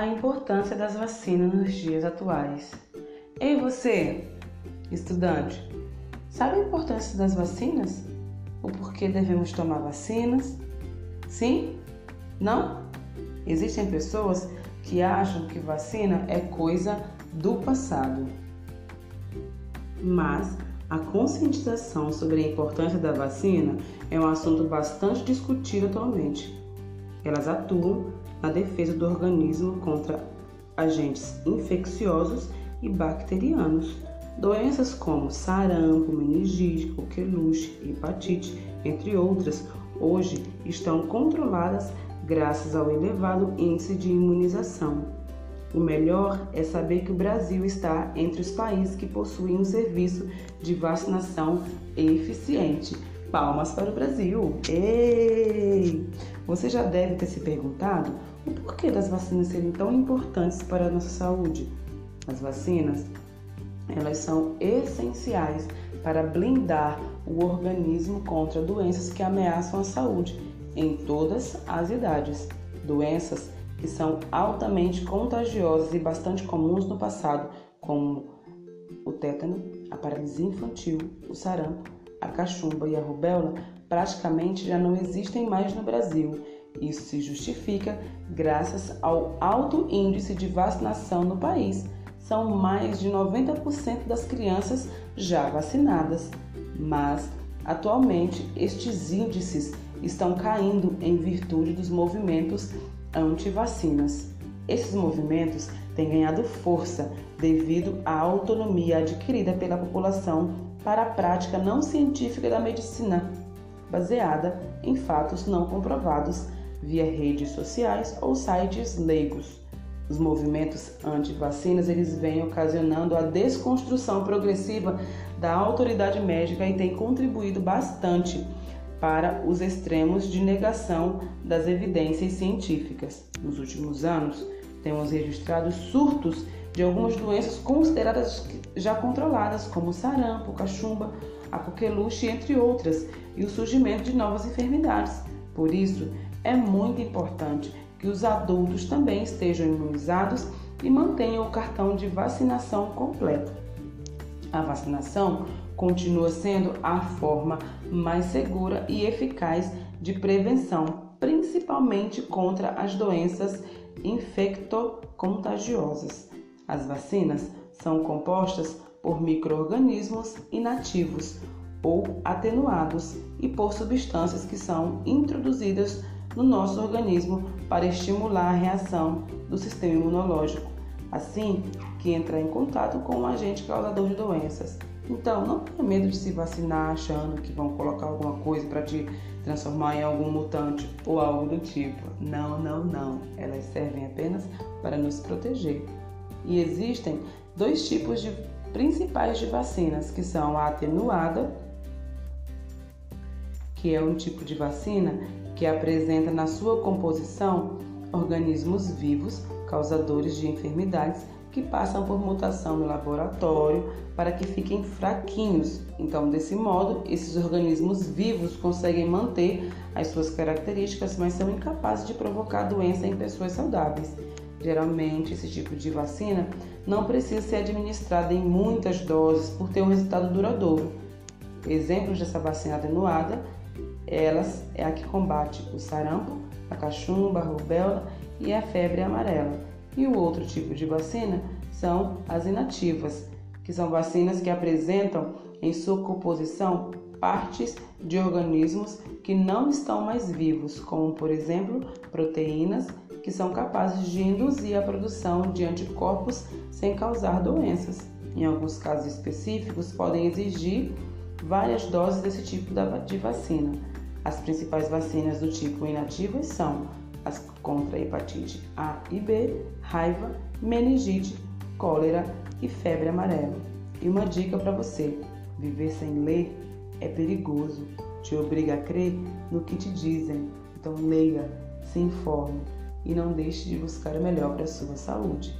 a importância das vacinas nos dias atuais. Ei você, estudante, sabe a importância das vacinas? O porquê devemos tomar vacinas? Sim? Não? Existem pessoas que acham que vacina é coisa do passado. Mas a conscientização sobre a importância da vacina é um assunto bastante discutido atualmente. Elas atuam na defesa do organismo contra agentes infecciosos e bacterianos. Doenças como sarampo, meningite, coqueluche, hepatite, entre outras, hoje estão controladas graças ao elevado índice de imunização. O melhor é saber que o Brasil está entre os países que possuem um serviço de vacinação eficiente. Palmas para o Brasil! Ei! Você já deve ter se perguntado o porquê das vacinas serem tão importantes para a nossa saúde. As vacinas, elas são essenciais para blindar o organismo contra doenças que ameaçam a saúde em todas as idades. Doenças que são altamente contagiosas e bastante comuns no passado, como o tétano, a paralisia infantil, o sarampo, a cachumba e a rubéola, praticamente já não existem mais no Brasil. Isso se justifica graças ao alto índice de vacinação no país. São mais de 90% das crianças já vacinadas. Mas, atualmente, estes índices estão caindo em virtude dos movimentos anti-vacinas. Esses movimentos têm ganhado força devido à autonomia adquirida pela população para a prática não científica da medicina baseada em fatos não comprovados via redes sociais ou sites leigos. Os movimentos anti-vacinas eles vêm ocasionando a desconstrução progressiva da autoridade médica e têm contribuído bastante para os extremos de negação das evidências científicas. Nos últimos anos, temos registrado surtos de algumas doenças consideradas já controladas, como sarampo, cachumba, a coqueluche, entre outras, e o surgimento de novas enfermidades. Por isso, é muito importante que os adultos também estejam imunizados e mantenham o cartão de vacinação completo. A vacinação continua sendo a forma mais segura e eficaz de prevenção, principalmente contra as doenças infectocontagiosas. As vacinas são compostas por microorganismos inativos ou atenuados e por substâncias que são introduzidas no nosso organismo para estimular a reação do sistema imunológico, assim que entrar em contato com um agente causador de doenças. Então, não tenha medo de se vacinar achando que vão colocar alguma coisa para te transformar em algum mutante ou algo do tipo. Não, não, não. Elas servem apenas para nos proteger. E existem dois tipos de principais de vacinas, que são a atenuada, que é um tipo de vacina que apresenta na sua composição organismos vivos causadores de enfermidades que passam por mutação no laboratório para que fiquem fraquinhos. Então, desse modo, esses organismos vivos conseguem manter as suas características, mas são incapazes de provocar doença em pessoas saudáveis. Geralmente, esse tipo de vacina não precisa ser administrada em muitas doses por ter um resultado duradouro. Exemplos dessa vacina atenuada, elas é a que combate o sarampo, a cachumba, a rubéola e a febre amarela. E o outro tipo de vacina são as inativas, que são vacinas que apresentam em sua composição partes de organismos que não estão mais vivos, como por exemplo proteínas que são capazes de induzir a produção de anticorpos sem causar doenças. Em alguns casos específicos, podem exigir várias doses desse tipo de vacina. As principais vacinas do tipo inativas são as contra hepatite A e B, raiva, meningite, cólera e febre amarela. E uma dica para você: viver sem ler é perigoso, te obriga a crer no que te dizem. Então leia, se informe e não deixe de buscar o melhor para a sua saúde.